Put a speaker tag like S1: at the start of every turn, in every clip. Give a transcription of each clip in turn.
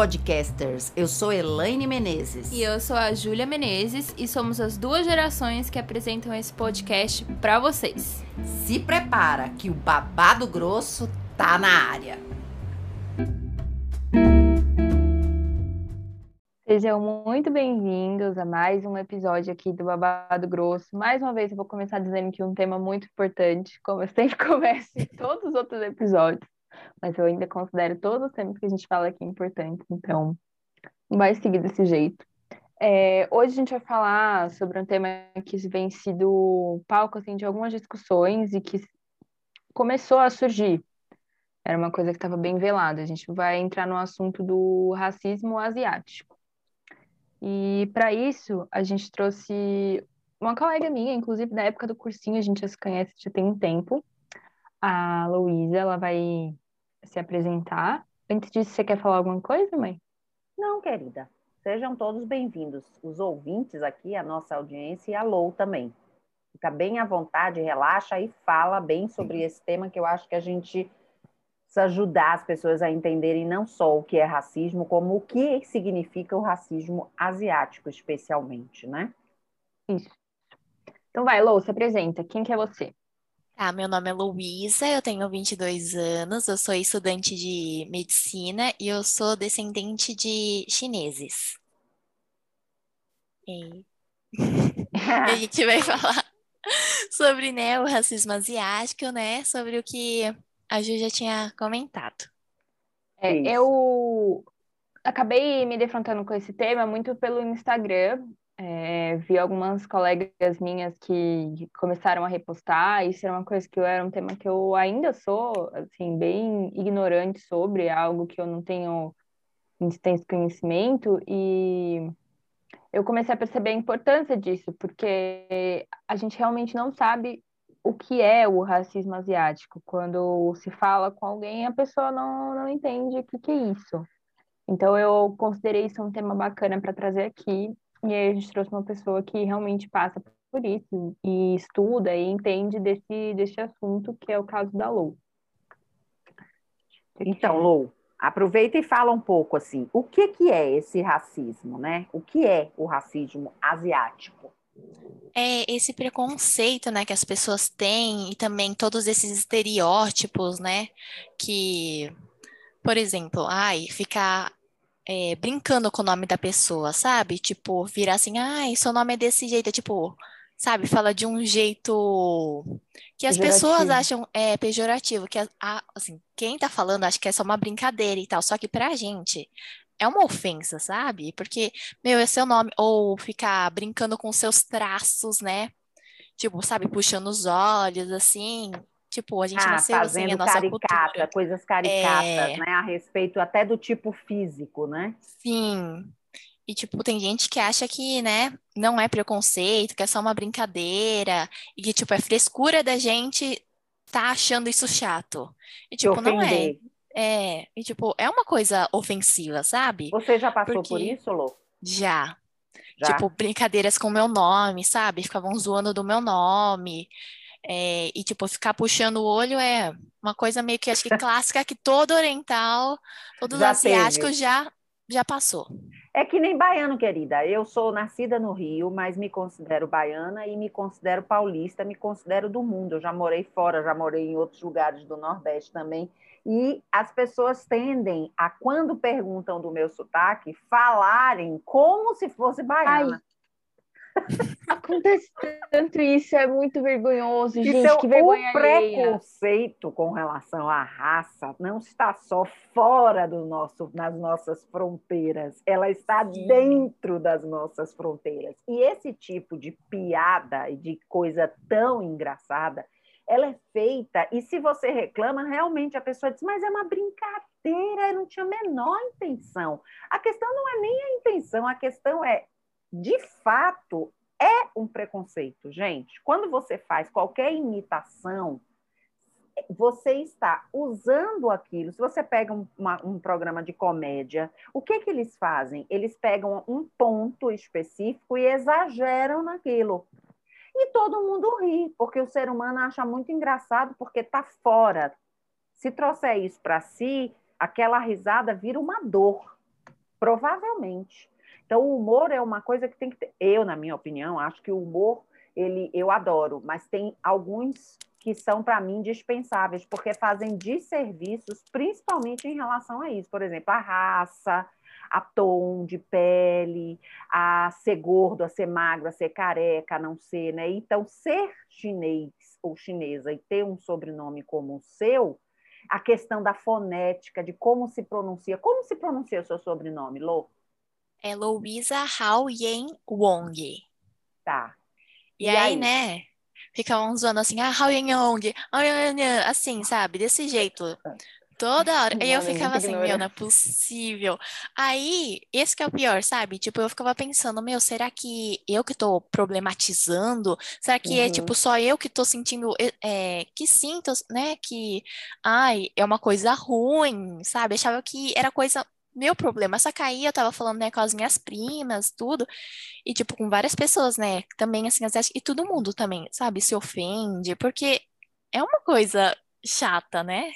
S1: podcasters! Eu sou Elaine Menezes.
S2: E eu sou a Júlia Menezes e somos as duas gerações que apresentam esse podcast para vocês.
S1: Se prepara que o babado grosso tá na área.
S3: Sejam muito bem-vindos a mais um episódio aqui do Babado Grosso. Mais uma vez eu vou começar dizendo que um tema muito importante, como eu sempre começo em todos os outros episódios, mas eu ainda considero todos os temas que a gente fala aqui importantes, então vai seguir desse jeito. É, hoje a gente vai falar sobre um tema que vem sido palco assim, de algumas discussões e que começou a surgir. Era uma coisa que estava bem velada. A gente vai entrar no assunto do racismo asiático. E para isso, a gente trouxe uma colega minha, inclusive da época do cursinho, a gente já se conhece já tem um tempo. A Luísa, ela vai se apresentar. Antes disso, você quer falar alguma coisa, mãe?
S4: Não, querida. Sejam todos bem-vindos, os ouvintes aqui, a nossa audiência e a Lou também. Fica bem à vontade, relaxa e fala bem sobre esse tema que eu acho que a gente precisa ajudar as pessoas a entenderem não só o que é racismo, como o que significa o racismo asiático, especialmente, né?
S3: Isso. Então vai, Lou, se apresenta. Quem que é você?
S5: Ah, meu nome é Luísa, eu tenho 22 anos, eu sou estudante de medicina e eu sou descendente de chineses. E... a gente vai falar sobre né, o racismo asiático, né? Sobre o que a Ju já tinha comentado.
S3: É, eu acabei me defrontando com esse tema muito pelo Instagram. É, vi algumas colegas minhas que começaram a repostar. Isso era uma coisa que eu era um tema que eu ainda sou assim bem ignorante sobre, é algo que eu não tenho intenso conhecimento e eu comecei a perceber a importância disso, porque a gente realmente não sabe o que é o racismo asiático. Quando se fala com alguém, a pessoa não, não entende o que, que é isso. Então, eu considerei isso um tema bacana para trazer aqui. E aí, a gente trouxe uma pessoa que realmente passa por isso e estuda e entende desse, desse assunto, que é o caso da Lou.
S4: Então, Lou, aproveita e fala um pouco assim, o que, que é esse racismo, né? O que é o racismo asiático?
S5: É esse preconceito, né, que as pessoas têm e também todos esses estereótipos, né, que, por exemplo, ai, ficar é, brincando com o nome da pessoa, sabe? Tipo, virar assim, ai, seu nome é desse jeito, é tipo, sabe, fala de um jeito que as pejorativo. pessoas acham é pejorativo, que a, assim, quem tá falando acha que é só uma brincadeira e tal, só que pra gente é uma ofensa, sabe? Porque, meu, é seu nome. Ou ficar brincando com seus traços, né? Tipo, sabe, puxando os olhos, assim. Tipo, a gente ah, nasceu
S4: fazendo
S5: assim, a nossa
S4: caricata,
S5: cultura.
S4: coisas caricatas, é... né? A respeito até do tipo físico, né?
S5: Sim. E, tipo, tem gente que acha que, né, não é preconceito, que é só uma brincadeira, e que, tipo, é frescura da gente tá achando isso chato. E, tipo, não é. É, e tipo, é uma coisa ofensiva, sabe?
S4: Você já passou Porque... por isso, Lô?
S5: Já. já. Tipo, brincadeiras com meu nome, sabe? Ficavam zoando do meu nome. É, e, tipo, ficar puxando o olho é uma coisa meio que acho que clássica que todo oriental, todos os asiáticos já, já passou.
S4: É que nem baiano, querida. Eu sou nascida no Rio, mas me considero baiana e me considero paulista, me considero do mundo. Eu já morei fora, já morei em outros lugares do Nordeste também. E as pessoas tendem a, quando perguntam do meu sotaque, falarem como se fosse baiana. Ai.
S3: Acontece tanto isso, é muito vergonhoso, gente.
S4: Então,
S3: que vergonha
S4: o preconceito com relação à raça não está só fora do nosso, nas nossas fronteiras, ela está Sim. dentro das nossas fronteiras. E esse tipo de piada e de coisa tão engraçada ela é feita, e se você reclama, realmente a pessoa diz, mas é uma brincadeira, eu não tinha a menor intenção. A questão não é nem a intenção, a questão é, de fato, é um preconceito, gente. Quando você faz qualquer imitação, você está usando aquilo. Se você pega um, uma, um programa de comédia, o que, que eles fazem? Eles pegam um ponto específico e exageram naquilo e todo mundo ri, porque o ser humano acha muito engraçado porque está fora. Se trouxer isso para si, aquela risada vira uma dor. Provavelmente. Então, o humor é uma coisa que tem que ter. Eu, na minha opinião, acho que o humor, ele, eu adoro, mas tem alguns que são, para mim, dispensáveis, porque fazem desserviços, principalmente em relação a isso. Por exemplo, a raça, a tom de pele, a ser gordo, a ser magro, a ser careca, a não ser, né? Então, ser chinês ou chinesa e ter um sobrenome como o seu, a questão da fonética, de como se pronuncia. Como se pronuncia o seu sobrenome, Lô?
S5: É Louisa Hao Yen Wong.
S4: Tá.
S5: E, aí, aí, né? Ficavam zoando assim, ah, Hao Yen Wong, assim, sabe? Desse jeito. Toda hora. Aí eu ficava assim, meu, não é possível. Aí, esse que é o pior, sabe? Tipo, eu ficava pensando, meu, será que eu que tô problematizando? Será que é, uhum. é, tipo, só eu que tô sentindo, é, que sinto, né? Que, ai, é uma coisa ruim, sabe? Achava que era coisa meu problema. Só que aí eu tava falando, né, com as minhas primas, tudo, e, tipo, com várias pessoas, né, também, assim, e todo mundo também, sabe, se ofende, porque é uma coisa chata, né?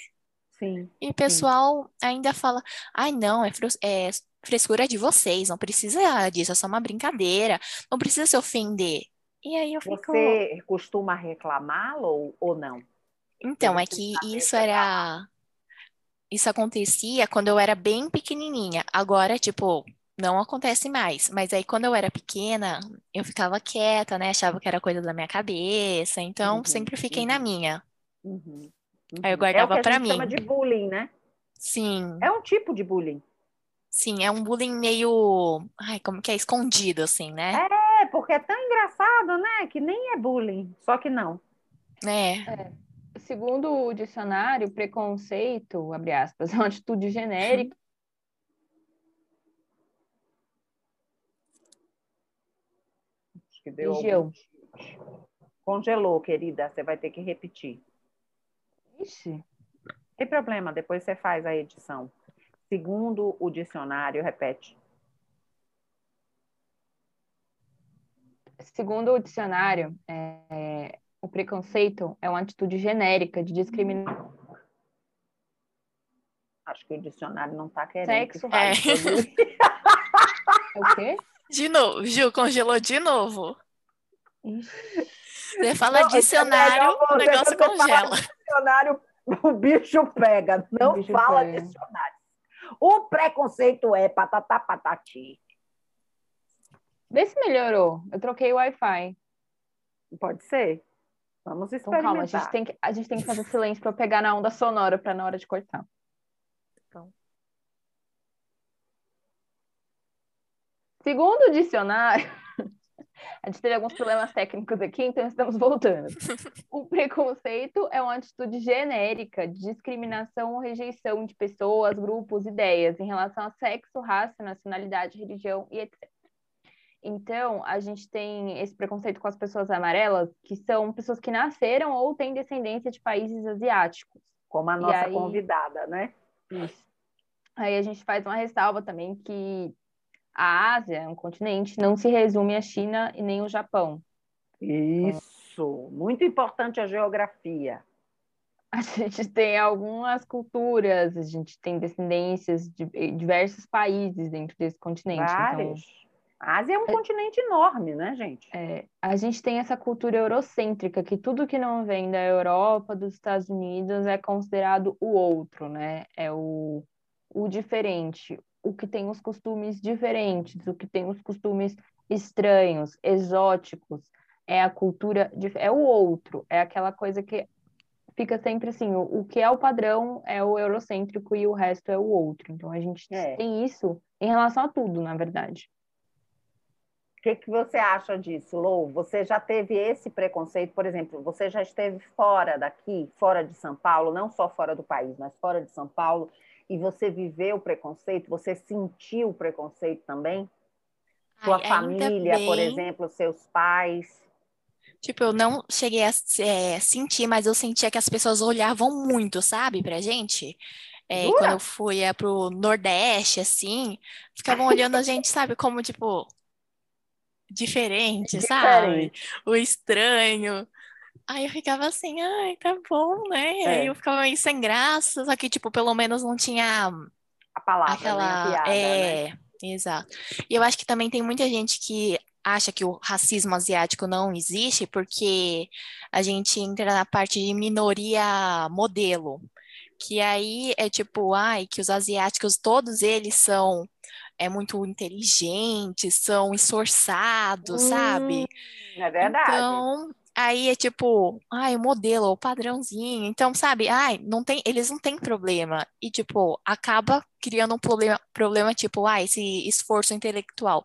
S4: Sim.
S5: E o pessoal sim. ainda fala, ai, não, é, é frescura de vocês, não precisa disso, é só uma brincadeira, não precisa se ofender. E aí eu fico...
S4: Você costuma reclamá-lo ou não?
S5: Então, é que isso era isso acontecia quando eu era bem pequenininha. Agora, tipo, não acontece mais. Mas aí, quando eu era pequena, eu ficava quieta, né? Achava que era coisa da minha cabeça. Então, uhum, sempre fiquei
S4: uhum.
S5: na minha.
S4: Uhum, uhum.
S5: Aí eu guardava
S4: é o que a
S5: pra mim.
S4: chama de bullying, né?
S5: Sim.
S4: É um tipo de bullying.
S5: Sim, é um bullying meio. Ai, como que é? Escondido, assim, né?
S4: É, porque é tão engraçado, né? Que nem é bullying. Só que não.
S5: É.
S3: é segundo o dicionário, preconceito, abre aspas, é uma atitude genérica
S4: Acho que deu Região. Congelou, querida. Você vai ter que repetir.
S3: Ixi.
S4: Tem problema, depois você faz a edição. Segundo o dicionário, repete.
S3: Segundo o dicionário, é, o preconceito é uma atitude genérica de discriminação.
S4: Acho que o dicionário não está querendo.
S3: Sexo,
S5: é.
S3: é o quê?
S5: De novo, Gil, congelou de novo. Você fala não, dicionário, é o negócio congela.
S4: Dicionário, o bicho pega. Não bicho fala pega. dicionário. O preconceito é patatá patati.
S3: Vê se melhorou. Eu troquei o Wi-Fi.
S4: Pode ser. Vamos experimentar. Então, calma,
S3: a gente tem que, a gente tem que fazer silêncio para pegar na onda sonora para na hora de cortar. Então. Segundo o dicionário, a gente teve alguns problemas técnicos aqui, então estamos voltando. O preconceito é uma atitude genérica de discriminação ou rejeição de pessoas, grupos, ideias em relação a sexo, raça, nacionalidade, religião e etc. Então, a gente tem esse preconceito com as pessoas amarelas, que são pessoas que nasceram ou têm descendência de países asiáticos.
S4: Como a nossa aí... convidada, né?
S3: Isso. Aí a gente faz uma ressalva também que a Ásia, um continente, não se resume à China e nem ao Japão.
S4: Isso, muito importante a geografia.
S3: A gente tem algumas culturas, a gente tem descendências de diversos países dentro desse continente. Então
S4: Vários. Então, a Ásia é um é, continente enorme, né, gente?
S3: É, a gente tem essa cultura eurocêntrica, que tudo que não vem da Europa, dos Estados Unidos, é considerado o outro, né? É o, o diferente, o que tem os costumes diferentes, o que tem os costumes estranhos, exóticos. É a cultura, de, é o outro, é aquela coisa que fica sempre assim, o, o, que é o padrão é o eurocêntrico e o resto é o outro. Então a gente é. tem isso em relação a tudo, na verdade
S4: que, que você acha disso, Lou? Você já teve esse preconceito, por exemplo, você já esteve fora daqui, fora de São Paulo, não só fora do país, mas fora de São Paulo, e você viveu o preconceito, você sentiu o preconceito também? Sua Ai, família, bem... por exemplo, seus pais?
S5: Tipo, eu não cheguei a é, sentir, mas eu sentia que as pessoas olhavam muito, sabe, pra gente. É, quando eu fui é, pro Nordeste, assim, ficavam olhando a gente, sabe, como, tipo, diferente, diferente, sabe? O estranho. Aí eu ficava assim, ai, tá bom, né? É. Aí eu ficava meio sem graça, só que, tipo, pelo menos não tinha
S4: a palavra,
S5: aquela.
S4: Né? A piada,
S5: é,
S4: né?
S5: Exato. E eu acho que também tem muita gente que acha que o racismo asiático não existe porque a gente entra na parte de minoria modelo, que aí é tipo, ai, que os asiáticos todos eles são é muito inteligentes, são esforçados, hum, sabe?
S4: É verdade.
S5: Então, aí é tipo, ai, o modelo, o padrãozinho. Então, sabe, ai, não tem, eles não têm problema. E tipo, acaba criando um problema, problema tipo, ai, esse esforço intelectual.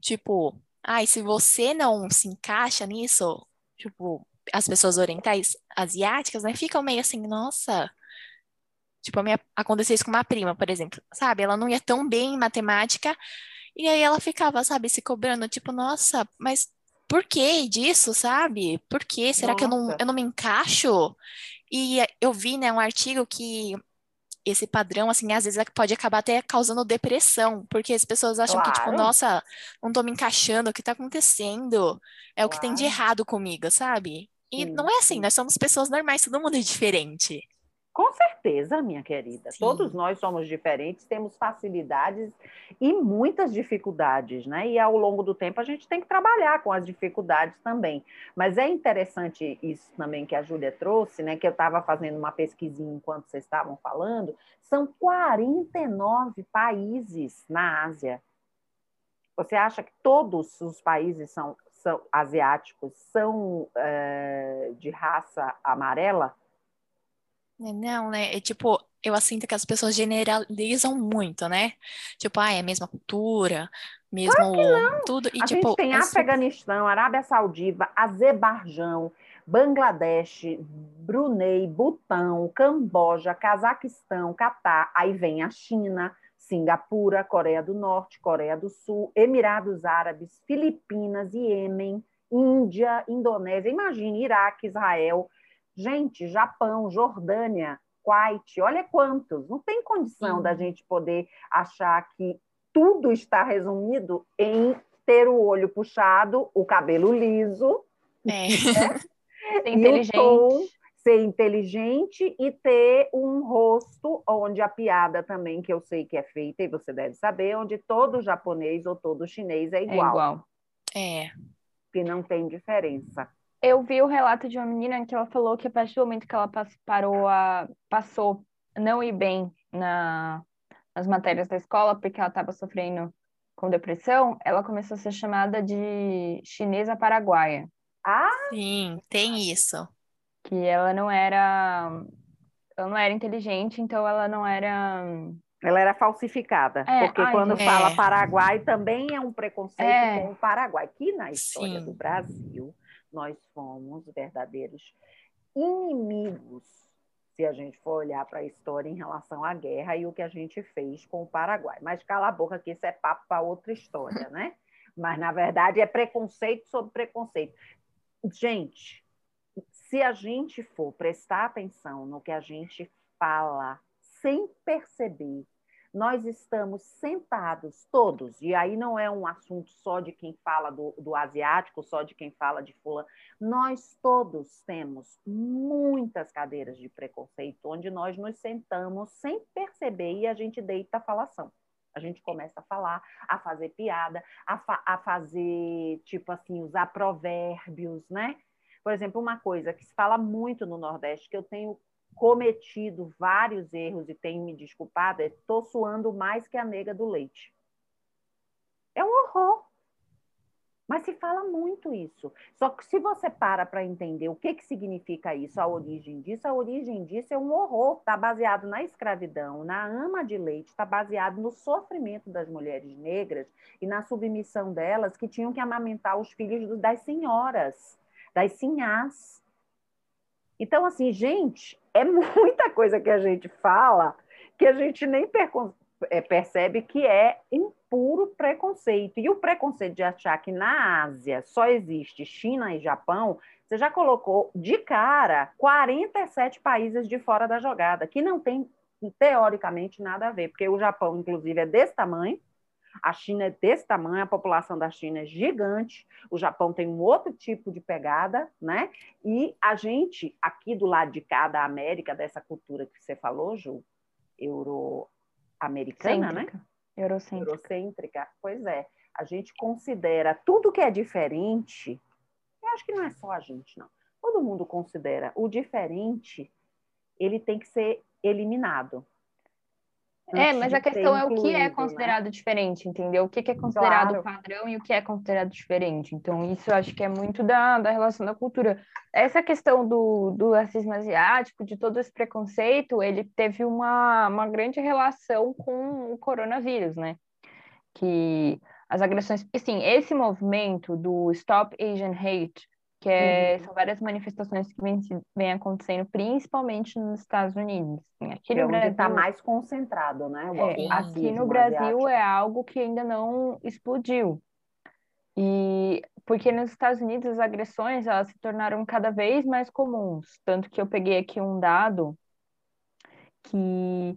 S5: Tipo, ai, se você não se encaixa nisso, tipo, as pessoas orientais asiáticas, né, ficam meio assim, nossa, Tipo, a minha, aconteceu isso com uma prima, por exemplo, sabe? Ela não ia tão bem em matemática, e aí ela ficava, sabe, se cobrando, tipo, nossa, mas por que disso, sabe? Por que? Será nossa. que eu não, eu não me encaixo? E eu vi, né, um artigo que esse padrão, assim, às vezes é pode acabar até causando depressão, porque as pessoas acham claro. que, tipo, nossa, não tô me encaixando, o que tá acontecendo? É claro. o que tem de errado comigo, sabe? E sim, não é assim, sim. nós somos pessoas normais, todo mundo é diferente.
S4: Com certeza, minha querida. Sim. Todos nós somos diferentes, temos facilidades e muitas dificuldades, né? E ao longo do tempo a gente tem que trabalhar com as dificuldades também. Mas é interessante isso também que a Júlia trouxe, né? Que eu estava fazendo uma pesquisinha enquanto vocês estavam falando. São 49 países na Ásia. Você acha que todos os países são, são asiáticos são é, de raça amarela?
S5: Não, né? É tipo, eu sinto que as pessoas generalizam muito, né? Tipo, ah, é a mesma cultura, mesmo
S4: claro
S5: tudo.
S4: E, a tipo, gente tem é Afeganistão, Arábia Saudita, Azerbaijão, Bangladesh, Brunei, Butão, Camboja, Cazaquistão, Catar, aí vem a China, Singapura, Coreia do Norte, Coreia do Sul, Emirados Árabes, Filipinas, Iêmen, Índia, Indonésia, imagine Iraque, Israel, Gente, Japão, Jordânia, Kuwait, olha quantos. Não tem condição Sim. da gente poder achar que tudo está resumido em ter o olho puxado, o cabelo liso,
S5: é.
S3: né? ser inteligente. Tom,
S4: ser inteligente e ter um rosto onde a piada também, que eu sei que é feita, e você deve saber, onde todo japonês ou todo chinês é igual.
S3: É igual.
S5: É.
S4: Que não tem diferença
S3: eu vi o relato de uma menina que ela falou que a partir do momento que ela parou a, passou não ir bem na, nas matérias da escola, porque ela estava sofrendo com depressão, ela começou a ser chamada de chinesa paraguaia.
S4: Ah!
S5: Sim, tem isso.
S3: Que ela não era. Ela não era inteligente, então ela não era.
S4: Ela era falsificada, é, porque ai, quando é. fala Paraguai também é um preconceito é. com o Paraguai. Aqui na história Sim. do Brasil, nós fomos verdadeiros inimigos, se a gente for olhar para a história em relação à guerra e o que a gente fez com o Paraguai. Mas cala a boca que isso é papo para outra história, né? Mas, na verdade, é preconceito sobre preconceito. Gente, se a gente for prestar atenção no que a gente fala sem perceber nós estamos sentados todos, e aí não é um assunto só de quem fala do, do asiático, só de quem fala de fulano, nós todos temos muitas cadeiras de preconceito, onde nós nos sentamos sem perceber e a gente deita a falação. A gente começa a falar, a fazer piada, a, fa a fazer, tipo assim, usar provérbios, né? Por exemplo, uma coisa que se fala muito no Nordeste, que eu tenho cometido vários erros e tenho me desculpado, é estou suando mais que a nega do leite. É um horror. Mas se fala muito isso. Só que se você para para entender o que, que significa isso, a origem disso, a origem disso é um horror. Está baseado na escravidão, na ama de leite, está baseado no sofrimento das mulheres negras e na submissão delas que tinham que amamentar os filhos das senhoras, das sinhás. Então, assim, gente, é muita coisa que a gente fala que a gente nem é, percebe que é um puro preconceito. E o preconceito de achar que na Ásia só existe China e Japão, você já colocou de cara 47 países de fora da jogada, que não tem teoricamente nada a ver, porque o Japão, inclusive, é desse tamanho, a China é desse tamanho, a população da China é gigante, o Japão tem um outro tipo de pegada, né? E a gente, aqui do lado de cá da América, dessa cultura que você falou, Ju, euro-americana, né?
S3: Eurocêntrica.
S4: eurocêntrica. Pois é, a gente considera tudo que é diferente. Eu acho que não é só a gente, não. Todo mundo considera o diferente, ele tem que ser eliminado.
S3: É, mas a questão é o que é
S4: né?
S3: considerado diferente, entendeu? O que que é considerado
S4: Claro.
S3: padrão e o que é considerado diferente. Então, isso eu acho que é muito da, da relação da cultura. Essa questão do, do racismo asiático, de todo esse preconceito, ele teve uma, uma grande relação com o coronavírus, né? Que as agressões... Assim, esse movimento do Stop Asian Hate, que é,
S4: Uhum.
S3: são várias manifestações que vêm vêm acontecendo, principalmente nos Estados Unidos. Assim, aqui
S4: Que é
S3: no
S4: onde está
S3: Brasil...
S4: mais concentrado, né?
S3: É, aqui no Brasil
S4: asiático.
S3: é algo que ainda não explodiu. E porque nos Estados Unidos as agressões elas se tornaram cada vez mais comuns. Tanto que eu peguei aqui um dado que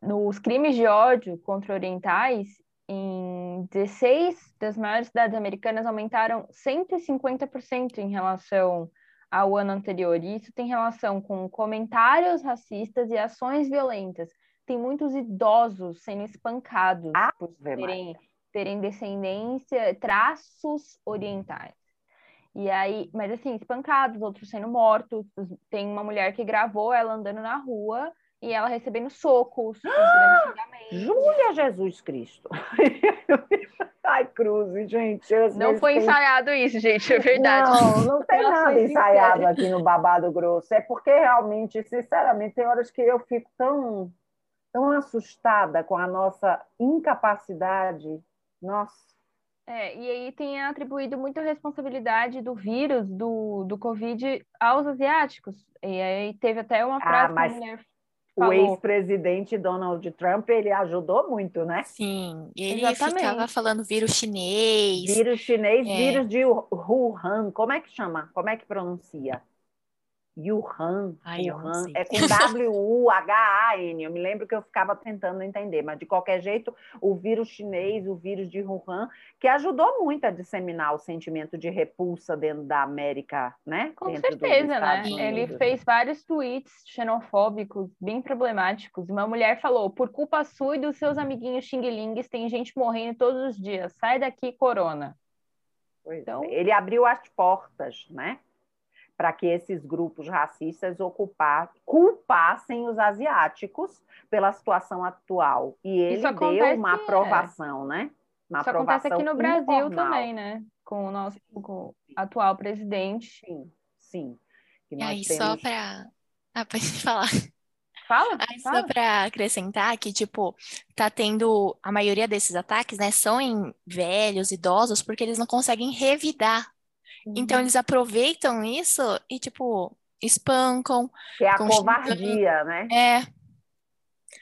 S3: nos crimes de ódio contra orientais, em 16 das maiores cidades americanas aumentaram 150% em relação ao ano anterior. E isso tem relação com comentários racistas e ações violentas. Tem muitos idosos sendo espancados
S4: Ah,
S3: por terem, terem descendência, traços orientais. E aí, mas assim, espancados, outros sendo mortos. Tem uma mulher que gravou ela andando na rua e ela recebendo socos.
S4: Júlia Jesus Cristo. Ai, Cruz, gente.
S3: Não foi
S4: tem-
S3: ensaiado isso, gente, é verdade.
S4: Não, não tem nada ensaiado
S3: sincera.
S4: aqui no Babado Grosso. É porque realmente, sinceramente, tem horas que eu fico tão, tão assustada com a nossa incapacidade. Nossa.
S3: É, e aí tem atribuído muita responsabilidade do vírus, do, do Covid, aos asiáticos. E aí teve até uma
S4: Ah,
S3: frase que
S4: mas
S3: a mulher
S4: O
S3: falou.
S4: ex-presidente Donald Trump, ele ajudou muito, né?
S5: Sim, ele
S3: Exatamente.
S5: ficava falando vírus chinês.
S4: Vírus chinês,
S5: É.
S4: vírus de Wuhan. Como é que chama? Como é que pronuncia? Wuhan.
S5: Ai,
S4: Wuhan. É com W-U-H-A-N. Eu me lembro que eu ficava tentando entender, mas de qualquer jeito, o vírus chinês, o vírus de Wuhan, que ajudou muito a disseminar o sentimento de repulsa dentro da América, né?
S3: Com
S4: Dentro
S3: certeza, né?
S4: Estados
S3: Ele
S4: Unidos.
S3: fez vários tweets xenofóbicos, bem problemáticos. Uma mulher falou: por culpa sua e dos seus amiguinhos xing-lings, tem gente morrendo todos os dias. Sai daqui, corona.
S4: Pois é.
S3: Então-
S4: Ele abriu as portas, né? Para que esses grupos racistas ocupar, culpassem os asiáticos pela situação atual. E ele deu uma
S3: é.
S4: aprovação, né? Uma
S3: Isso acontece aqui no
S4: aprovação
S3: Brasil
S4: informal.
S3: também, né? Com o nosso com o atual presidente.
S4: Sim, sim. Que
S5: E aí,
S4: temos...
S5: só para. Ah, pode falar.
S3: Fala,
S5: Aí, só
S3: fala.
S5: para acrescentar que, tipo, tá tendo. A maioria desses ataques, né, são em velhos, idosos, porque eles não conseguem revidar. Então,
S3: Uhum.
S5: eles aproveitam isso e, tipo, espancam.
S4: Que é a covardia, né?
S5: É.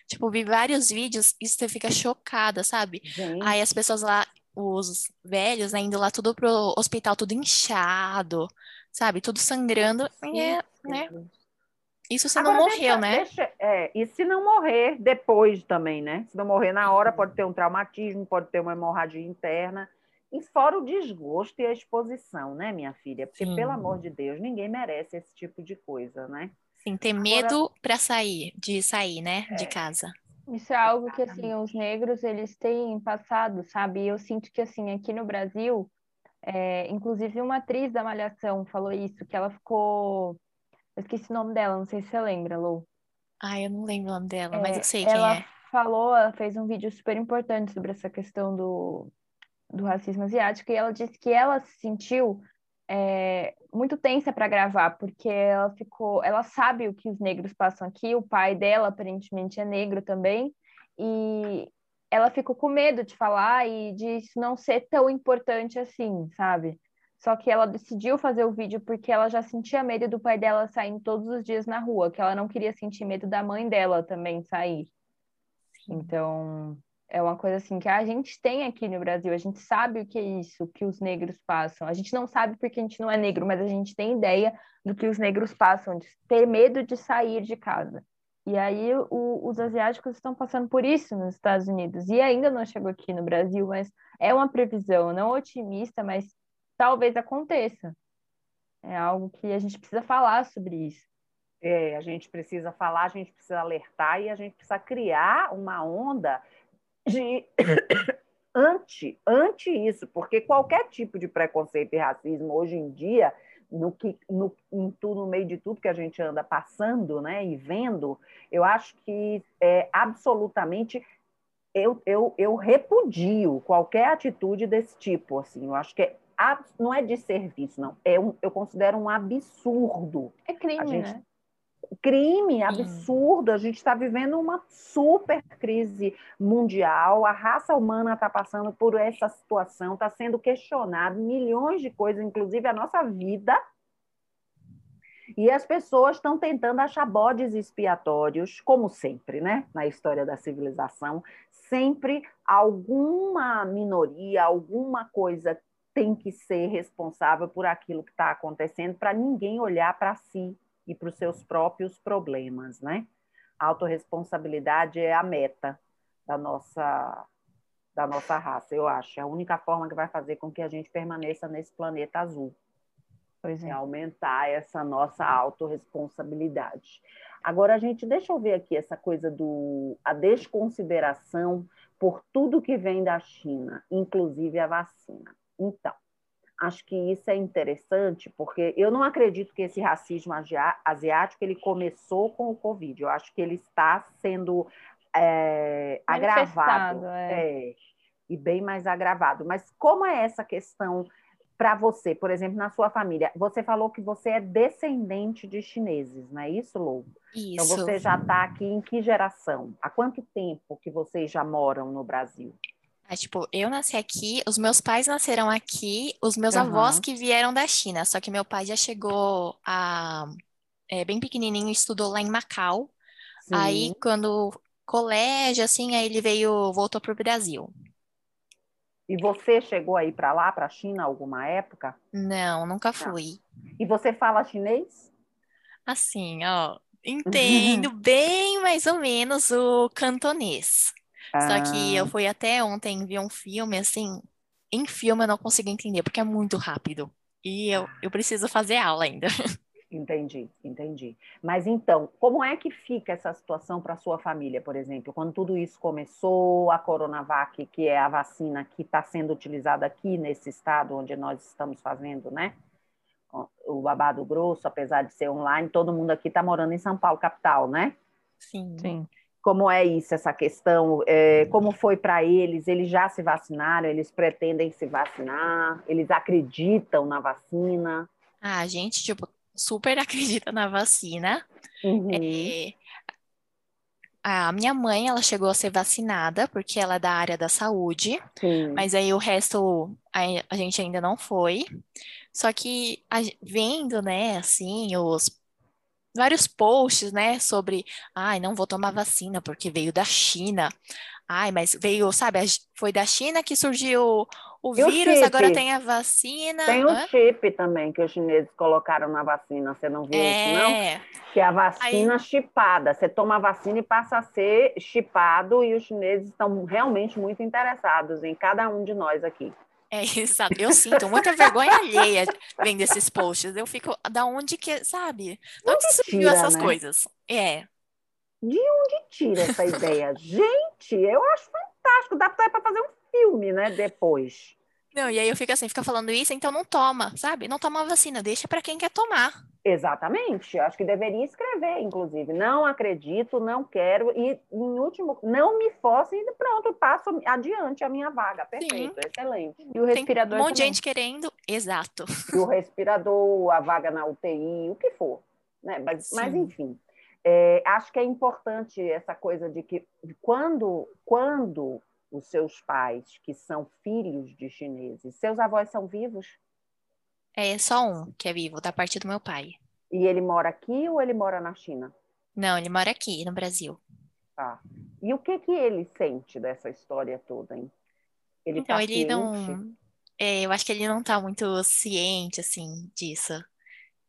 S5: Tipo, vi vários vídeos e você fica chocada, sabe?
S4: Gente,
S5: Aí as pessoas lá, os velhos, né, indo lá tudo pro hospital, tudo inchado, sabe? Tudo sangrando. E é, né? Isso você não morreu,
S4: deixa-
S5: né?
S4: deixa- é, e se não morrer depois também, né? Se não morrer na hora, pode ter um traumatismo, pode ter uma hemorragia interna. E fora o desgosto e a exposição, né, minha filha? Porque,
S5: Sim.
S4: pelo amor de Deus, ninguém merece esse tipo de coisa, né?
S5: Sim, ter medo pra sair, de sair, né, de casa.
S3: Isso é algo que, assim, os negros, eles têm passado, sabe? E eu sinto que, assim, aqui no Brasil, é, inclusive uma atriz da Malhação falou isso, que ela ficou... Eu esqueci o nome dela, não sei se você lembra, Lu.
S5: Ai, eu não lembro o nome dela, mas
S3: É,
S5: eu sei quem
S3: ela
S5: é.
S3: falou, ela fez um vídeo super importante sobre essa questão do, do racismo asiático e ela disse que ela se sentiu é, muito tensa para gravar, porque ela ficou, ela sabe o que os negros passam aqui, o pai dela aparentemente é negro também, e ela ficou com medo de falar e de isso não ser tão importante assim, sabe? Só que ela decidiu fazer o vídeo porque ela já sentia medo do pai dela saindo todos os dias na rua, que ela não queria sentir medo da mãe dela também sair. Então, é uma coisa assim que a gente tem aqui no Brasil, a gente sabe o que é isso, o que os negros passam. A gente não sabe porque a gente não é negro, mas a gente tem ideia do que os negros passam, de ter medo de sair de casa. E aí o- os asiáticos estão passando por isso nos Estados Unidos. E ainda não chegou aqui no Brasil, mas é uma previsão, não otimista, mas talvez aconteça. É algo que a gente precisa falar sobre isso.
S4: É, a gente precisa falar, a gente precisa alertar e a gente precisa criar uma onda de ante, ante isso, porque qualquer tipo de preconceito e racismo hoje em dia, no que no, em tudo, no meio de tudo que a gente anda passando, né, e vendo, eu acho que é absolutamente eu, eu, eu repudio qualquer atitude desse tipo, assim, eu acho que é, não é de serviço, não, é um, eu considero um absurdo.
S3: É crime, gente, né?
S4: Crime absurdo. A gente está vivendo uma super crise mundial. A raça humana está passando por essa situação, está sendo questionado milhões de coisas, inclusive a nossa vida. E as pessoas estão tentando achar bodes expiatórios, como sempre, né? Na história da civilização, sempre alguma minoria, alguma coisa tem que ser responsável por aquilo que está acontecendo, para ninguém olhar para si e para os seus próprios problemas, né? A autorresponsabilidade é a meta da nossa da nossa raça, eu acho. É a única forma que vai fazer com que a gente permaneça nesse planeta azul. Pois é. é aumentar essa nossa autorresponsabilidade. Agora, a gente, deixa eu ver aqui essa coisa do a desconsideração por tudo que vem da China, inclusive a vacina. Então, acho que isso é interessante, porque eu não acredito que esse racismo asiático ele começou com o Covid. Eu acho que ele está sendo é, agravado. É. É, e bem mais agravado. Mas como é essa questão para você, por exemplo, na sua família? Você falou que você é descendente de chineses, não é isso, Lou?
S5: Isso.
S4: Então você já está aqui em que geração? Há quanto tempo que vocês já moram no Brasil?
S5: É, tipo, eu nasci aqui, os meus pais nasceram aqui, os meus uhum. avós que vieram da China. Só que meu pai já chegou a, é, bem pequenininho, estudou lá em Macau. Sim. Aí, quando colégio, assim, aí ele veio, voltou para o Brasil.
S4: E você chegou aí para lá, para a China, alguma época?
S5: Não, nunca fui.
S4: Não. E você fala chinês?
S5: Assim, ó, entendo bem mais ou menos o cantonês. Só que eu ah. fui até ontem ver um filme, assim, em filme eu não consigo entender, porque é muito rápido. E eu, eu preciso fazer aula ainda.
S4: Entendi, entendi. Mas então, como é que fica essa situação para sua família, por exemplo? Quando tudo isso começou, a Coronavac, que é a vacina que está sendo utilizada aqui nesse estado onde nós estamos fazendo, né? O babado grosso, apesar de ser online, todo mundo aqui está morando em São Paulo, capital, né?
S5: Sim.
S3: Sim
S4: como é isso, essa questão, é, como foi para eles, eles já se vacinaram, eles pretendem se vacinar, eles acreditam na vacina?
S5: Ah, a gente, tipo, super acredita na vacina.
S4: Uhum.
S5: É, a minha mãe, ela chegou a ser vacinada, porque ela é da área da saúde,
S4: Sim.
S5: mas aí o resto a, a gente ainda não foi. Só que a, vendo, né, assim, os vários posts, né, sobre, ai, não vou tomar vacina porque veio da China. Ai, mas veio, sabe, foi da China que surgiu o e vírus, o agora tem a vacina.
S4: Tem o chip também que os chineses colocaram na vacina, você não viu é... isso, não? Que é a vacina Aí... chipada. Você toma a vacina e passa a ser chipado, e os chineses estão realmente muito interessados em cada um de nós aqui.
S5: É, exato. Eu sinto muita vergonha alheia vendo esses posts. Eu fico, da onde que, sabe? De onde surgiu essas né? coisas? É.
S4: De onde tira essa ideia? Gente, eu acho fantástico. Dá para fazer um filme, né, depois.
S5: Não, e aí eu fico assim, fica falando isso, então não toma, sabe? Não toma vacina, deixa para quem quer tomar.
S4: Exatamente, acho que deveria escrever, inclusive. Não acredito, não quero, e em último, não me force e pronto, passo adiante a minha vaga. Perfeito, Sim. excelente.
S5: E o respirador. Tem um monte de gente querendo, exato.
S4: E o respirador, a vaga na UTI, o que for. Né? Mas, mas enfim. É, acho que é importante essa coisa de que quando, quando os seus pais, que são filhos de chineses, seus avós são vivos?
S5: É só um que é vivo, da parte do meu pai.
S4: E ele mora aqui ou ele mora na China?
S5: Não, ele mora aqui, no Brasil.
S4: Tá. E o que que ele sente dessa história toda, hein?
S5: Ele então, tá ele ciente? não... É, eu acho que ele não tá muito ciente, assim, disso.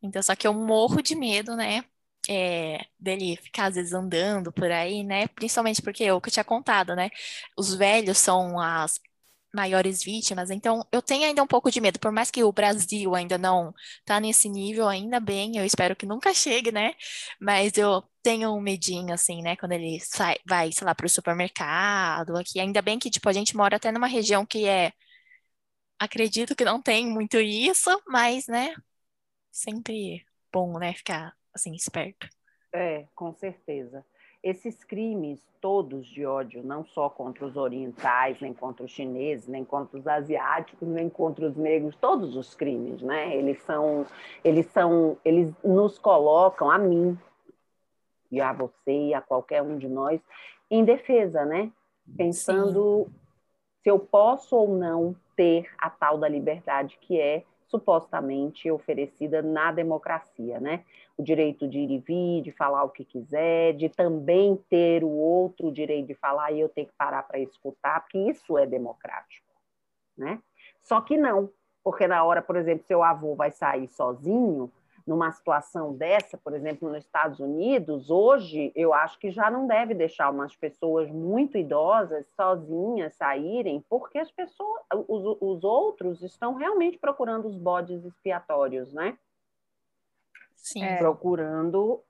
S5: Então, só que eu morro de medo, né? É, dele ficar às vezes andando por aí, né? Principalmente porque é o que eu tinha contado, né? Os velhos são as maiores vítimas. Então, eu tenho ainda um pouco de medo, por mais que o Brasil ainda não tá nesse nível, ainda bem, eu espero que nunca chegue, né? Mas eu tenho um medinho, assim, né? Quando ele sai, vai, sei lá, pro supermercado aqui. Ainda bem que, tipo, a gente mora até numa região que é. Acredito que não tem muito isso, mas, né? Sempre bom, né? Ficar, assim, esperto.
S4: É, com certeza esses crimes todos de ódio, não só contra os orientais, nem contra os chineses, nem contra os asiáticos, nem contra os negros, todos os crimes, né? Eles são, eles são, eles nos colocam a mim e a você e a qualquer um de nós em defesa, né? Pensando Sim. se eu posso ou não ter a tal da liberdade que é supostamente oferecida na democracia, né? O direito de ir e vir, de falar o que quiser, de também ter o outro direito de falar e eu tenho que parar para escutar, porque isso é democrático, né? Só que não, porque na hora, por exemplo, seu avô vai sair sozinho, numa situação dessa, por exemplo, nos Estados Unidos, hoje eu acho que já não deve deixar umas pessoas muito idosas sozinhas saírem, porque as pessoas, os, os outros estão realmente procurando os bodes expiatórios, né?
S5: Sim.
S4: É. Procurando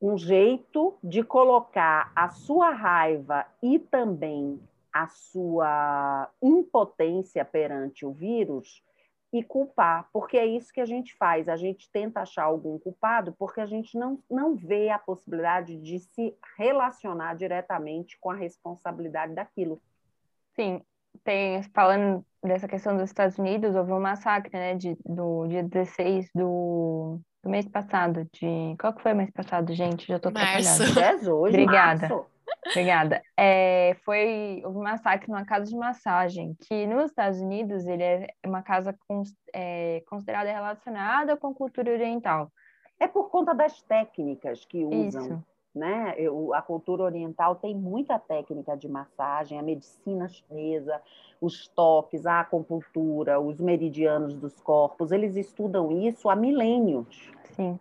S4: um jeito de colocar a sua raiva e também a sua impotência perante o vírus e culpar, porque é isso que a gente faz. A gente tenta achar algum culpado porque a gente não, não vê a possibilidade de se relacionar diretamente com a responsabilidade daquilo.
S3: Sim, tem, falando dessa questão dos Estados Unidos, houve um massacre, né, de, do dia 16 do, do mês passado, de... Qual que foi o mês passado, gente? Já tô
S5: Março.
S3: atrapalhada. Obrigada. Março. Obrigada. É, foi um massacre numa casa de massagem, que nos Estados Unidos ele é uma casa é, considerada relacionada com cultura oriental.
S4: É por conta das técnicas que usam. Isso. Né? Eu, a cultura oriental tem muita técnica de massagem, a medicina chinesa, os toques, a acupuntura, os meridianos dos corpos, eles estudam isso há milênios.
S3: Sim.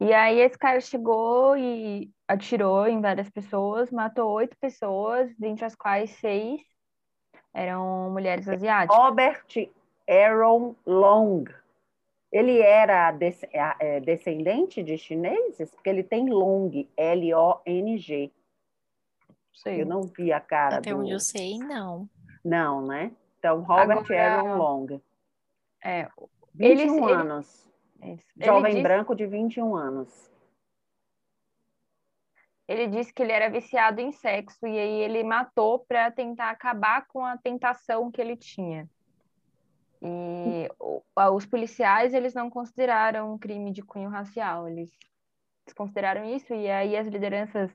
S3: E aí esse cara chegou e atirou em várias pessoas, matou oito pessoas, dentre as quais seis eram mulheres asiáticas.
S4: Robert Aaron Long. Ele era é, descendente de chineses? Porque ele tem Long, L-O-N-G. Eu não vi a cara
S5: Até
S4: do...
S5: onde eu sei, não.
S4: Não, né? Então, Robert Agora, Aaron Long.
S3: É,
S4: 21 ele, anos. Isso. Jovem disse... branco de 21 anos.
S3: Ele disse que ele era viciado em sexo e aí ele matou para tentar acabar com a tentação que ele tinha. E os policiais eles não consideraram um crime de cunho racial, eles consideraram isso e aí as lideranças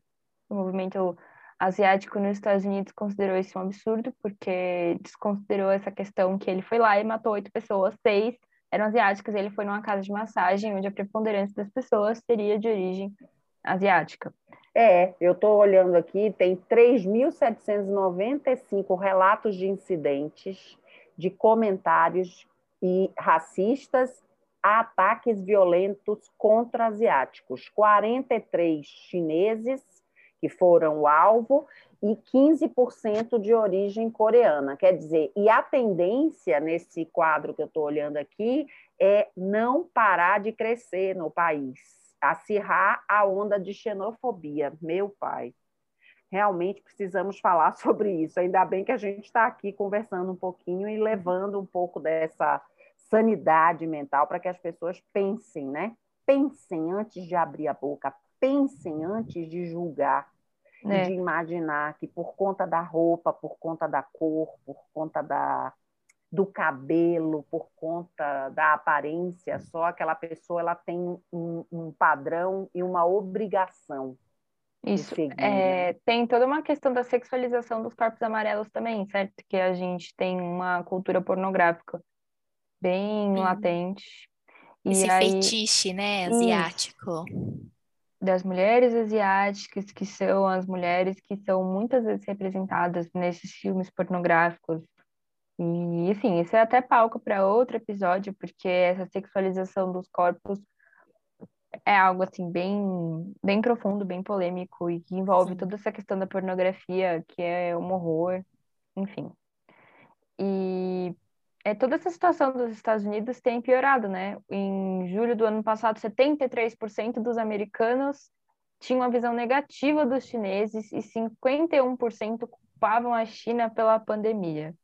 S3: do movimento asiático nos Estados Unidos considerou isso um absurdo porque desconsiderou essa questão que ele foi lá e matou oito pessoas, seis eram asiáticas, ele foi numa casa de massagem onde a preponderância das pessoas seria de origem asiática.
S4: É, eu estou olhando aqui, tem 3.795 relatos de incidentes, de comentários e racistas a ataques violentos contra asiáticos. 43 chineses que foram o alvo e 15% de origem coreana. Quer dizer, e a tendência nesse quadro que eu estou olhando aqui é não parar de crescer no país, acirrar a onda de xenofobia. Meu pai, realmente precisamos falar sobre isso. Ainda bem que a gente está aqui conversando um pouquinho e levando um pouco dessa sanidade mental para que as pessoas pensem, né? Pensem antes de abrir a boca, pensem antes de julgar é. de imaginar que por conta da roupa, por conta da cor, por conta da, do cabelo, por conta da aparência, só aquela pessoa ela tem um, um padrão e uma obrigação.
S3: Isso. É? Tem toda uma questão da sexualização dos corpos amarelos também, certo? Que a gente tem uma cultura pornográfica bem Sim. latente.
S5: Esse aí... fetiche, né, asiático.
S3: Isso das mulheres asiáticas, que são as mulheres que são muitas vezes representadas nesses filmes pornográficos. E, enfim, isso é até palco para outro episódio, porque essa sexualização dos corpos é algo assim bem bem profundo, bem polêmico e que envolve Sim. toda essa questão da pornografia, que é um horror, enfim. E é, toda essa situação dos Estados Unidos tem piorado, né? Em julho do ano passado, 73% dos americanos tinham uma visão negativa dos chineses e 51% culpavam a China pela pandemia.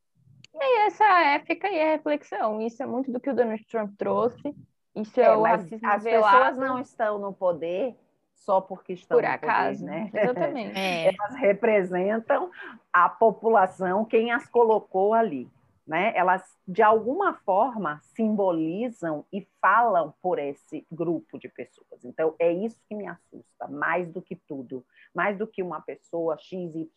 S3: E aí essa é, fica aí a reflexão. Isso é muito do que o Donald Trump trouxe. Isso é, é o racismo
S4: As
S3: velado.
S4: pessoas não estão no poder só porque estão
S3: Por
S4: no
S3: acaso,
S4: poder, né?
S3: Exatamente.
S5: É,
S4: Elas representam a população, quem as colocou ali. Né? Elas, de alguma forma, simbolizam e falam por esse grupo de pessoas. Então, é isso que me assusta, mais do que tudo. Mais do que uma pessoa XYZ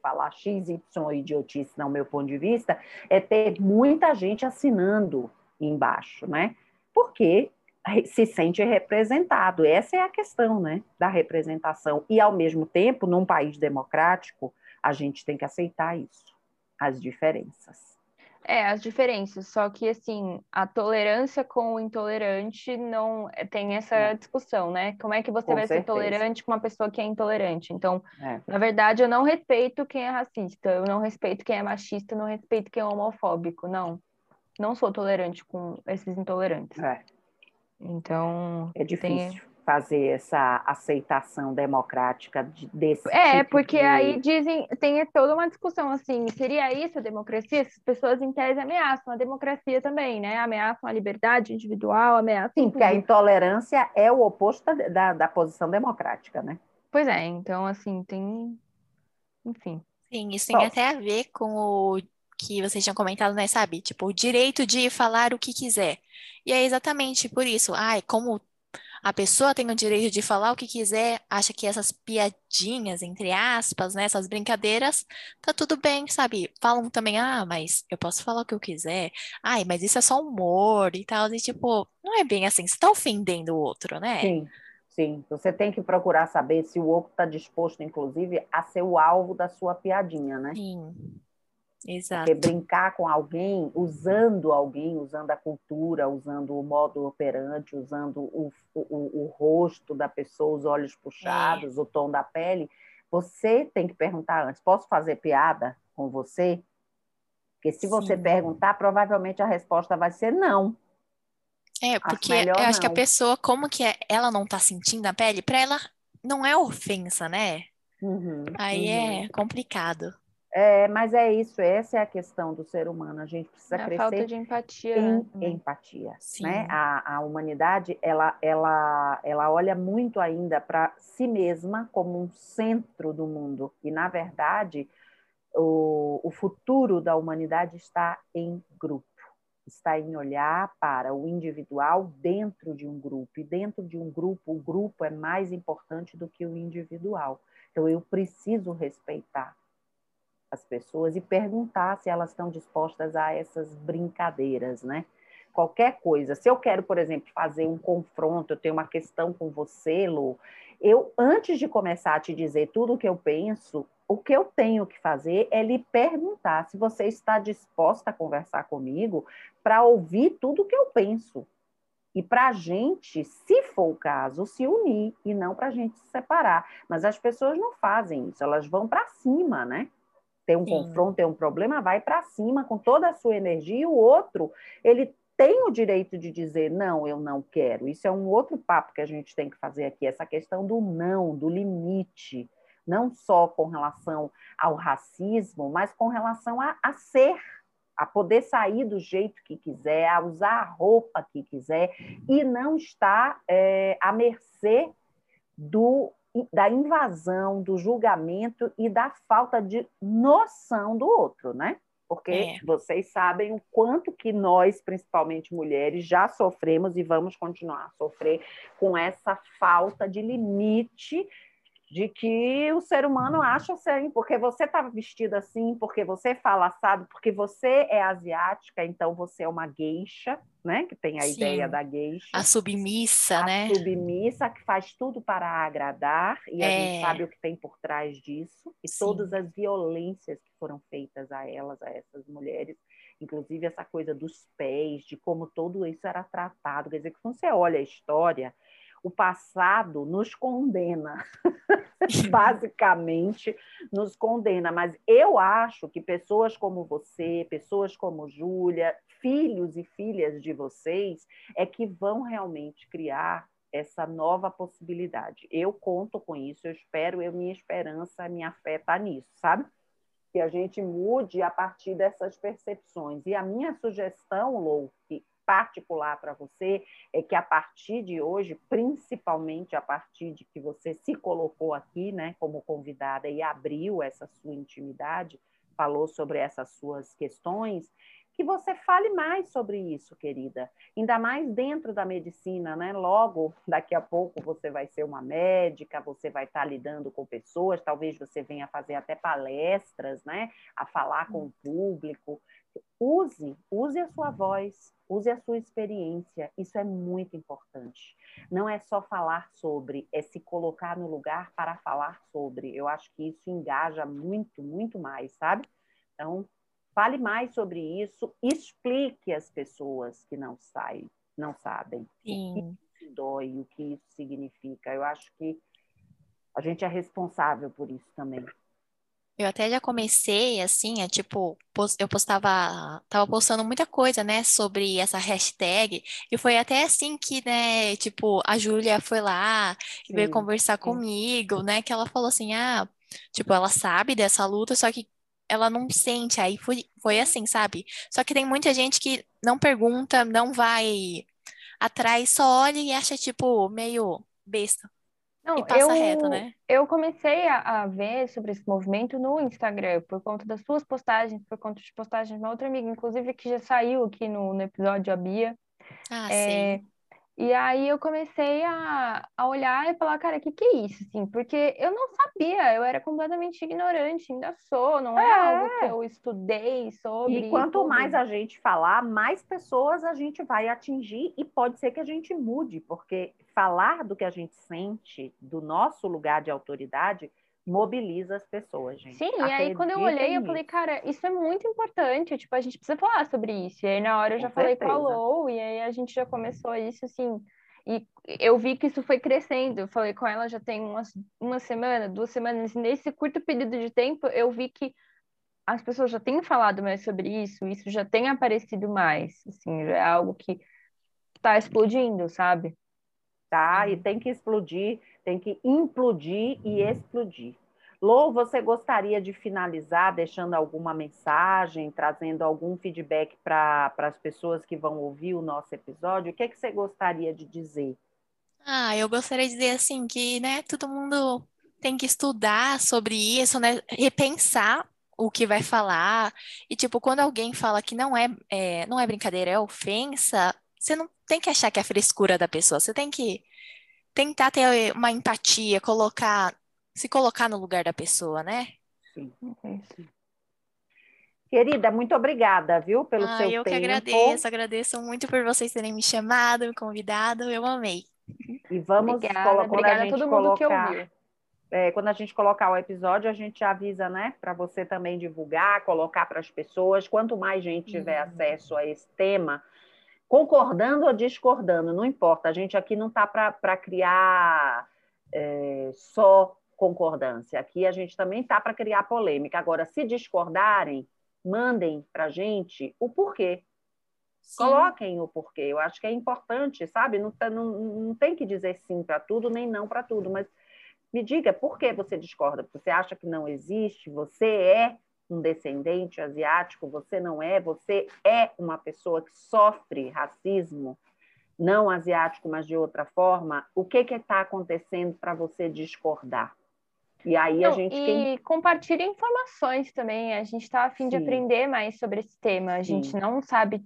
S4: falar XY idiotice, no meu ponto de vista, é ter muita gente assinando embaixo, né? Porque se sente representado. Essa é a questão, né, da representação. E, ao mesmo tempo, num país democrático, a gente tem que aceitar isso, as diferenças.
S3: É, as diferenças, só que assim, a tolerância com o intolerante não é, tem essa discussão, né? Como é que você
S4: Com
S3: vai ser
S4: certeza.
S3: tolerante com uma pessoa que é intolerante? Então,
S4: É.
S3: na verdade, eu não respeito quem é racista, eu não respeito quem é machista, eu não respeito quem é homofóbico, não. Não sou tolerante com esses intolerantes.
S4: É,
S3: Então,
S4: é
S3: Tem-
S4: difícil fazer essa aceitação democrática de- desse
S3: É,
S4: tipo
S3: porque
S4: de-
S3: aí dizem, tem toda uma discussão assim, seria isso a democracia? Essas pessoas em tese ameaçam a democracia também, né? Ameaçam a liberdade individual, ameaçam
S4: Sim, porque a intolerância é o oposto da, da, da posição democrática, né?
S3: Pois é, então assim, tem, enfim.
S5: sim, isso tem
S4: Bom.
S5: até a ver com o que vocês tinham comentado, né, sabe? Tipo, o direito de falar o que quiser. E é exatamente por isso. Ai, como a pessoa tem o direito de falar o que quiser, acha que essas piadinhas, entre aspas, né, essas brincadeiras, tá tudo bem, sabe? Falam também, ah, mas eu posso falar o que eu quiser. Ai, mas isso é só humor e tal. E tipo, não é bem assim, você tá ofendendo o outro, né?
S4: Sim, sim. Você tem que procurar saber se o outro está disposto, inclusive, a ser o alvo da sua piadinha, né?
S5: Sim, exato.
S4: Porque brincar com alguém, usando alguém, usando a cultura, usando o modo operante, usando o, o, o rosto da pessoa, os olhos puxados, o tom da pele, você tem que perguntar antes: posso fazer piada com você? Porque se você
S5: Sim.
S4: perguntar, provavelmente a resposta vai ser não.
S5: É, porque
S4: melhor
S5: eu acho que a
S4: não.
S5: pessoa, como que é- ela não tá sentindo a pele, pra ela não é ofensa, né?
S4: Uhum,
S5: Aí
S4: uhum.
S5: é complicado.
S4: É, mas é isso, essa é a questão do ser humano. A gente precisa
S3: É a
S4: crescer
S3: falta de empatia,
S4: em
S3: né?
S4: empatia,
S5: Sim.
S4: né? A, a humanidade ela, ela, ela olha muito ainda para si mesma como um centro do mundo e na verdade o, o futuro da humanidade está em grupo, está em olhar para o individual dentro de um grupo e dentro de um grupo o grupo é mais importante do que o individual. Então eu preciso respeitar as pessoas e perguntar se elas estão dispostas a essas brincadeiras, né? Qualquer coisa. Se eu quero, por exemplo, fazer um confronto, eu tenho uma questão com você, Lu, eu, antes de começar a te dizer tudo o que eu penso, o que eu tenho que fazer é lhe perguntar se você está disposta a conversar comigo para ouvir tudo o que eu penso. E para a gente, se for o caso, se unir e não para a gente se separar. Mas as pessoas não fazem isso, elas vão para cima, né? Tem um
S5: Sim.
S4: confronto, tem um problema, vai para cima com toda a sua energia, e o outro, ele tem o direito de dizer não, eu não quero. Isso é um outro papo que a gente tem que fazer aqui, essa questão do não, do limite, não só com relação ao racismo, mas com relação a, a ser, a poder sair do jeito que quiser, a usar a roupa que quiser e não estar é, à mercê do da invasão, do julgamento e da falta de noção do outro, né? Porque
S5: É.
S4: vocês sabem o quanto que nós, principalmente mulheres, já sofremos e vamos continuar a sofrer com essa falta de limite de que o ser humano acha assim, porque você está vestida assim, porque você fala assado, porque você é asiática, então você é uma geisha, né? Que tem a
S5: Sim.
S4: ideia da geisha
S5: A submissa,
S4: a
S5: né?
S4: submissa que faz tudo para agradar e a
S5: É.
S4: gente sabe o que tem por trás disso e
S5: Sim.
S4: todas as violências que foram feitas a elas, a essas mulheres, inclusive essa coisa dos pés, de como tudo isso era tratado. Quer dizer, que quando você olha a história, O passado nos condena, basicamente nos condena. Mas eu acho que pessoas como você, pessoas como Júlia, filhos e filhas de vocês, é que vão realmente criar essa nova possibilidade. Eu conto com isso, eu espero, eu, minha esperança, minha fé está nisso, sabe? Que a gente mude a partir dessas percepções. E a minha sugestão, Lou, que particular para você, é que a partir de hoje, principalmente a partir de que você se colocou aqui, né, como convidada e abriu essa sua intimidade, falou sobre essas suas questões, que você fale mais sobre isso, querida. Ainda mais dentro da medicina, né? Logo, daqui a pouco você vai ser uma médica, você vai estar lidando com pessoas, talvez você venha fazer até palestras, né? A falar com o público. Use, use a sua voz, use a sua experiência. Isso é muito importante. Não é só falar sobre, é se colocar no lugar para falar sobre. Eu acho que isso engaja muito, muito mais, sabe? Então, Fale mais sobre isso, explique às pessoas que não saem, não sabem
S5: Sim.
S4: o que isso dói, o que isso significa. Eu acho que a gente é responsável por isso também.
S5: Eu até já comecei, assim, é, tipo, eu postava, tava postando muita coisa, né, sobre essa hashtag, e foi até assim que, né, tipo, a Júlia foi lá e veio conversar
S4: sim.
S5: comigo, né, que ela falou assim, ah, tipo, ela sabe dessa luta, só que ela não sente, aí foi, foi assim, sabe? Só que tem muita gente que não pergunta, não vai atrás, só olha e acha, tipo, meio besta.
S3: Não, eu,
S5: reto, né?
S3: eu comecei a, a ver sobre esse movimento no Instagram, por conta das suas postagens, por conta de postagens de uma outra amiga, inclusive que já saiu aqui no, no episódio, a Bia.
S5: Ah,
S3: É,
S5: sei.
S3: E aí eu comecei a, a olhar e falar, cara, o que que é isso, assim? Porque eu não sabia, eu era completamente ignorante, ainda sou, não é,
S4: É.
S3: algo que eu estudei sobre
S4: E quanto
S3: tudo.
S4: mais a gente falar, mais pessoas a gente vai atingir e pode ser que a gente mude, porque falar do que a gente sente, do nosso lugar de autoridade, mobiliza as pessoas, gente.
S3: Sim, e aí quando eu olhei, eu falei, cara, isso é muito importante, tipo, a gente precisa falar sobre isso. E aí na hora eu já
S4: Com
S3: falei com a
S4: certeza.
S3: Lou, e aí a gente já começou isso, assim, e eu vi que isso foi crescendo. Eu falei com ela já tem umas, uma semana, duas semanas, e nesse curto período de tempo, eu vi que as pessoas já têm falado mais sobre isso, isso já tem aparecido mais, assim, é algo que tá explodindo, sabe?
S4: tá? E tem que explodir, tem que implodir e explodir. Lou, você gostaria de finalizar deixando alguma mensagem, trazendo algum feedback para as pessoas que vão ouvir o nosso episódio? O que, é que você gostaria de dizer?
S5: Ah, eu gostaria de dizer assim que, né, todo mundo tem que estudar sobre isso, né, repensar o que vai falar. E, tipo, quando alguém fala que não é, é, não é brincadeira, é ofensa, você não tem que achar que é a frescura da pessoa. Você tem que tentar ter uma empatia, colocar, se colocar no lugar da pessoa, né?
S4: Querida, muito obrigada, viu, pelo
S5: Ah,
S4: seu
S5: eu que
S4: tempo.
S5: agradeço, agradeço muito por vocês terem me chamado, me convidado, eu amei.
S4: E vamos
S3: Obrigada,
S4: colo- quando a
S3: obrigada a
S4: gente
S3: todo mundo que
S4: colocar,
S3: ouviu.
S4: é, quando a gente colocar o episódio, a gente avisa, né, para você também divulgar, colocar para as pessoas. Quanto mais gente tiver
S5: Uhum.
S4: acesso a esse tema, concordando ou discordando, não importa. A gente aqui não está para criar é, só concordância. Aqui a gente também está para criar polêmica. Agora, se discordarem, mandem para a gente o porquê.
S5: Sim.
S4: Coloquem o porquê. Eu acho que é importante, sabe? Não, tá- não, não tem que dizer sim para tudo, nem não para tudo, mas me diga por que você discorda. Você acha que não existe? Você é um descendente asiático? Você não é? Você é uma pessoa que sofre racismo? Não asiático, mas de outra forma? O que está acontecendo para você discordar? E aí a
S3: Não,
S4: gente.
S3: e
S4: Quem...
S3: compartilha informações também. A gente está a fim de
S4: Sim.
S3: aprender mais sobre esse tema. A
S4: Sim.
S3: gente não sabe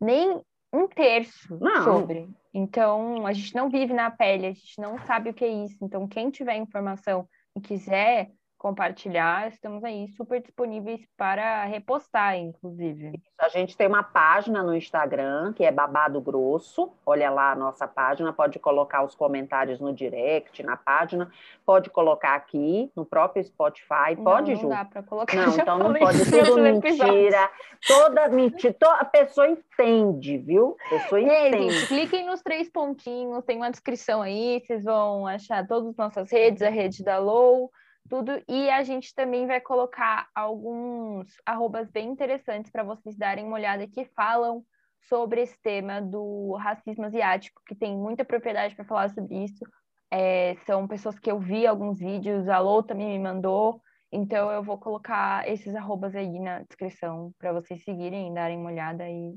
S3: nem um terço
S4: Não.
S3: sobre. Então, a gente não vive na pele, a gente não sabe o que é isso. Então, quem tiver informação e quiser compartilhar, estamos aí super disponíveis para repostar, inclusive.
S4: A gente tem uma página no Instagram que é Babado Grosso. Olha lá a nossa página, pode colocar os comentários no direct, na página, pode colocar aqui no próprio Spotify, pode,
S3: não,
S4: Ju?
S3: Não dá para colocar.
S4: Não, então não pode, tudo mentira. Toda mentira, toda, a pessoa entende, viu? A pessoa entende.
S3: Gente, cliquem nos três pontinhos, tem uma descrição aí, vocês vão achar todas as nossas redes, a rede da Low, tudo. E a gente também vai colocar alguns arrobas bem interessantes para vocês darem uma olhada que falam sobre esse tema do racismo asiático, que tem muita propriedade para falar sobre isso. É, são pessoas que eu vi alguns vídeos, a Lou também me mandou, então eu vou colocar esses arrobas aí na descrição para vocês seguirem, darem uma olhada e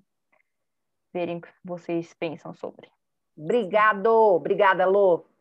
S3: verem o que vocês pensam sobre.
S4: Obrigado, obrigada, Lô.